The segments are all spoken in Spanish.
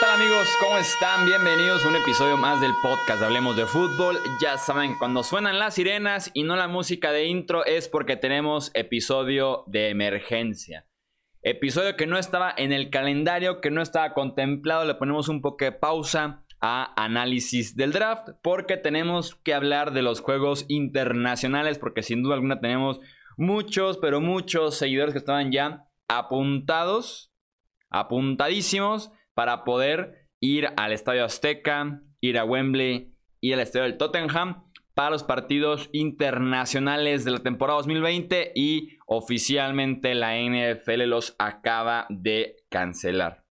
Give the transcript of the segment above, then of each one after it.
tal amigos? ¿Cómo están? Bienvenidos a un episodio más del podcast Hablemos de Fútbol. Ya saben, cuando suenan las sirenas y no la música de intro es porque tenemos episodio de emergencia. Episodio que no estaba en el calendario, que no estaba contemplado, le ponemos un poco de pausa a análisis del draft porque tenemos que hablar de los juegos internacionales porque sin duda alguna tenemos muchos, pero muchos seguidores que estaban ya apuntados, apuntadísimos para poder ir al Estadio Azteca, ir a Wembley, ir al Estadio del Tottenham para los partidos internacionales de la temporada 2020 y oficialmente la NFL los acaba de cancelar.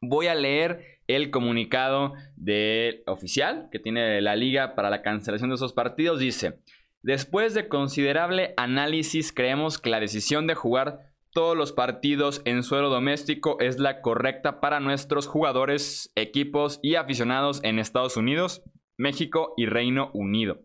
Voy a leer el comunicado de oficial que tiene la liga para la cancelación de esos partidos. Dice, después de considerable análisis creemos que la decisión de jugar todos los partidos en suelo doméstico es la correcta para nuestros jugadores, equipos y aficionados en Estados Unidos, México y Reino Unido.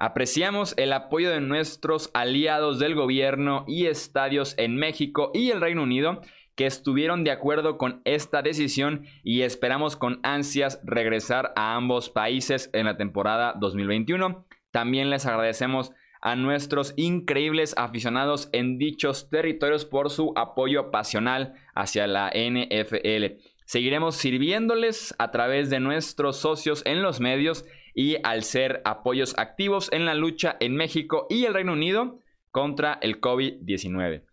Apreciamos el apoyo de nuestros aliados del gobierno y estadios en México y el Reino Unido que estuvieron de acuerdo con esta decisión y esperamos con ansias regresar a ambos países en la temporada 2021. También les agradecemos a nuestros increíbles aficionados en dichos territorios por su apoyo pasional hacia la NFL. Seguiremos sirviéndoles a través de nuestros socios en los medios y al ser apoyos activos en la lucha en México y el Reino Unido contra el COVID-19.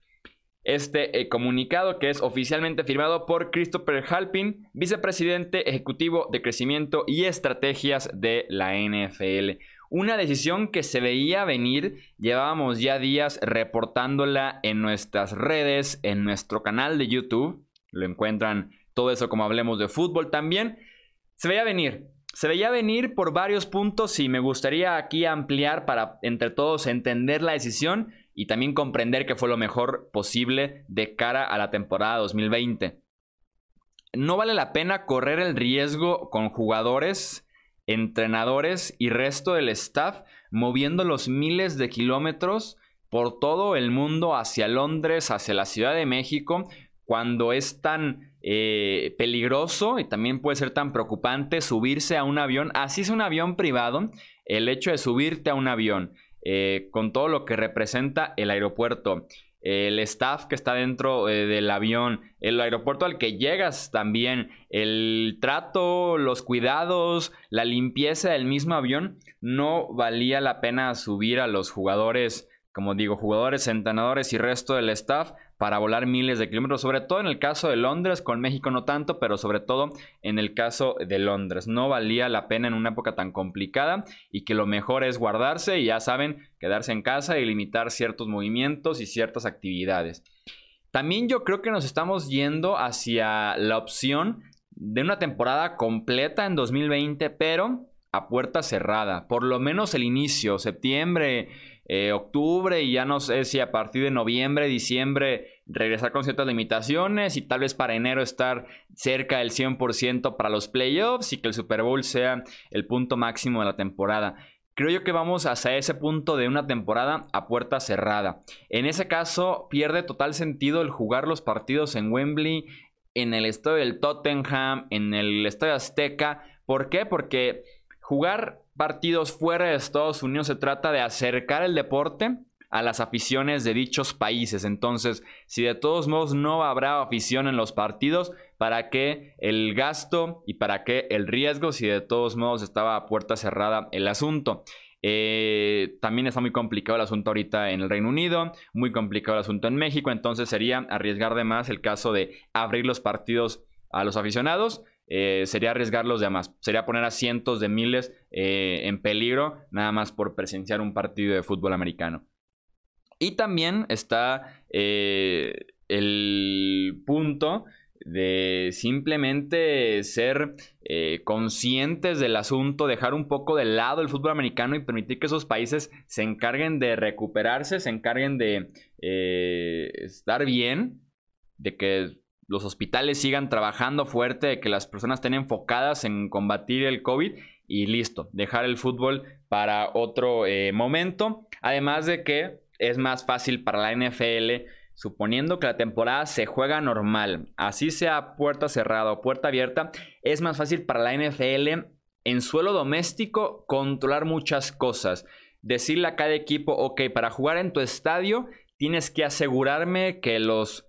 Este eh, comunicado que es oficialmente firmado por Christopher Halpin, vicepresidente ejecutivo de crecimiento y estrategias de la NFL. Una decisión que se veía venir, llevábamos ya días reportándola en nuestras redes, en nuestro canal de YouTube. Lo encuentran todo eso como hablemos de fútbol también. Se veía venir, se veía venir por varios puntos y me gustaría aquí ampliar para entre todos entender la decisión y también comprender que fue lo mejor posible de cara a la temporada 2020. No vale la pena correr el riesgo con jugadores entrenadores y resto del staff moviendo los miles de kilómetros por todo el mundo hacia Londres, hacia la Ciudad de México, cuando es tan eh, peligroso y también puede ser tan preocupante subirse a un avión, así es un avión privado, el hecho de subirte a un avión, eh, con todo lo que representa el aeropuerto el staff que está dentro eh, del avión, el aeropuerto al que llegas también, el trato, los cuidados, la limpieza del mismo avión, no valía la pena subir a los jugadores, como digo, jugadores, entrenadores y resto del staff para volar miles de kilómetros, sobre todo en el caso de Londres, con México no tanto, pero sobre todo en el caso de Londres. No valía la pena en una época tan complicada y que lo mejor es guardarse y ya saben, quedarse en casa y limitar ciertos movimientos y ciertas actividades. También yo creo que nos estamos yendo hacia la opción de una temporada completa en 2020, pero a puerta cerrada. Por lo menos el inicio, septiembre, eh, octubre y ya no sé si a partir de noviembre, diciembre regresar con ciertas limitaciones y tal vez para enero estar cerca del 100% para los playoffs y que el Super Bowl sea el punto máximo de la temporada. Creo yo que vamos hacia ese punto de una temporada a puerta cerrada. En ese caso pierde total sentido el jugar los partidos en Wembley, en el estadio del Tottenham, en el estadio Azteca. ¿Por qué? Porque jugar partidos fuera de Estados Unidos se trata de acercar el deporte a las aficiones de dichos países. Entonces, si de todos modos no habrá afición en los partidos, ¿para qué el gasto y para qué el riesgo si de todos modos estaba a puerta cerrada el asunto? Eh, también está muy complicado el asunto ahorita en el Reino Unido, muy complicado el asunto en México, entonces sería arriesgar de más el caso de abrir los partidos a los aficionados eh, sería arriesgarlos de más. Sería poner a cientos de miles eh, en peligro nada más por presenciar un partido de fútbol americano. Y también está eh, el punto de simplemente ser conscientes del asunto, dejar un poco de lado el fútbol americano y permitir que esos países se encarguen de recuperarse, se encarguen de estar bien, de que los hospitales sigan trabajando fuerte, que las personas estén enfocadas en combatir el COVID y listo, dejar el fútbol para otro eh, momento. Además de que es más fácil para la NFL suponiendo que la temporada se juega normal, así sea puerta cerrada o puerta abierta, es más fácil para la NFL en suelo doméstico controlar muchas cosas. Decirle a cada equipo, ok, para jugar en tu estadio tienes que asegurarme que los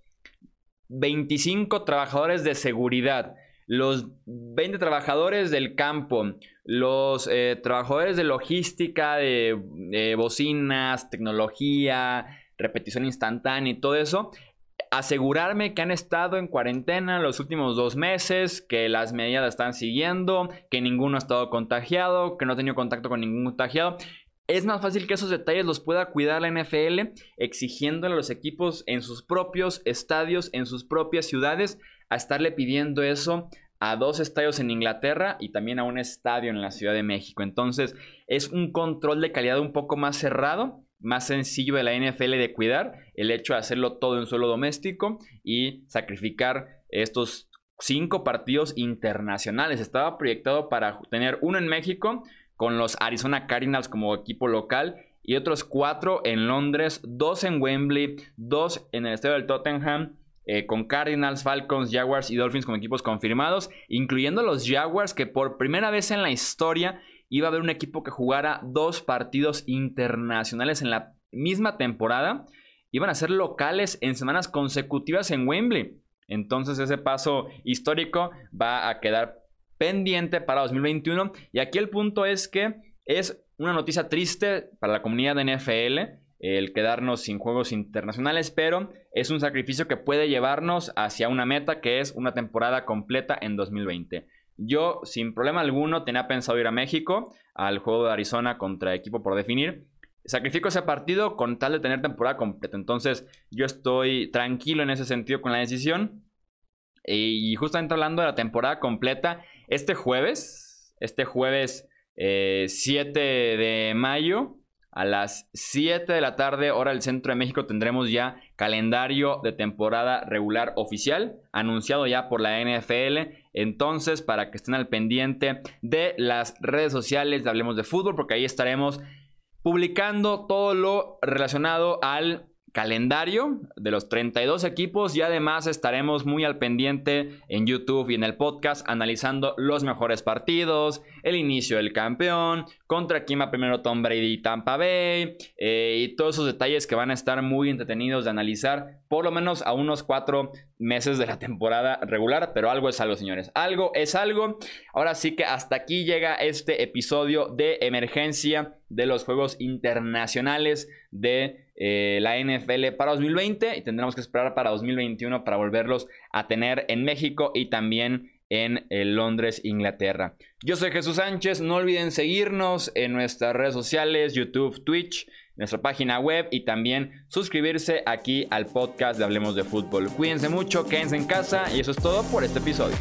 25 trabajadores de seguridad, los 20 trabajadores del campo, los eh, trabajadores de logística, de bocinas, tecnología, repetición instantánea y todo eso, asegurarme que han estado en cuarentena los últimos dos meses, que las medidas están siguiendo, que ninguno ha estado contagiado, que no ha tenido contacto con ningún contagiado. Es más fácil que esos detalles los pueda cuidar la NFL exigiéndole a los equipos en sus propios estadios, en sus propias ciudades, a estarle pidiendo eso a dos estadios en Inglaterra y también a un estadio en la Ciudad de México. Entonces es un control de calidad un poco más cerrado más sencillo de la NFL de cuidar, el hecho de hacerlo todo en suelo doméstico y sacrificar estos cinco partidos internacionales. Estaba proyectado para tener uno en México con los Arizona Cardinals como equipo local y otros cuatro en Londres, dos en Wembley, dos en el estadio del Tottenham. Eh, con Cardinals, Falcons, Jaguars y Dolphins como equipos confirmados, incluyendo los Jaguars que por primera vez en la historia iba a haber un equipo que jugara dos partidos internacionales en la misma temporada. Iban a ser locales en semanas consecutivas en Wembley. Entonces ese paso histórico va a quedar pendiente para 2021. Y aquí el punto es que es una noticia triste para la comunidad de NFL el quedarnos sin juegos internacionales, pero es un sacrificio que puede llevarnos hacia una meta que es una temporada completa en 2020. Yo, sin problema alguno, tenía pensado ir a México al juego de Arizona contra equipo por definir. Sacrifico ese partido con tal de tener temporada completa. Entonces, yo estoy tranquilo en ese sentido con la decisión. Y justamente hablando de la temporada completa, este jueves, este jueves 7 eh, de mayo, a las 7 de la tarde, hora del centro de México, tendremos ya calendario de temporada regular oficial, anunciado ya por la NFL. Entonces, para que estén al pendiente de las redes sociales Hablemos de Fútbol, porque ahí estaremos publicando todo lo relacionado al calendario de los 32 equipos y además estaremos muy al pendiente en YouTube y en el podcast analizando los mejores partidos, el inicio del campeón, contra quién va primero Tom Brady y Tampa Bay eh, y todos esos detalles que van a estar muy entretenidos de analizar por lo menos a unos cuatro meses de la temporada regular, pero algo es algo señores, algo es algo. Ahora sí que hasta aquí llega este episodio de emergencia de los Juegos Internacionales de eh, la NFL para 2020 y tendremos que esperar para 2021 para volverlos a tener en México y también en eh, Londres, Inglaterra. Yo soy Jesús Sánchez, no olviden seguirnos en nuestras redes sociales, YouTube, Twitch, nuestra página web y también suscribirse aquí al podcast de Hablemos de Fútbol. Cuídense mucho, quédense en casa y eso es todo por este episodio.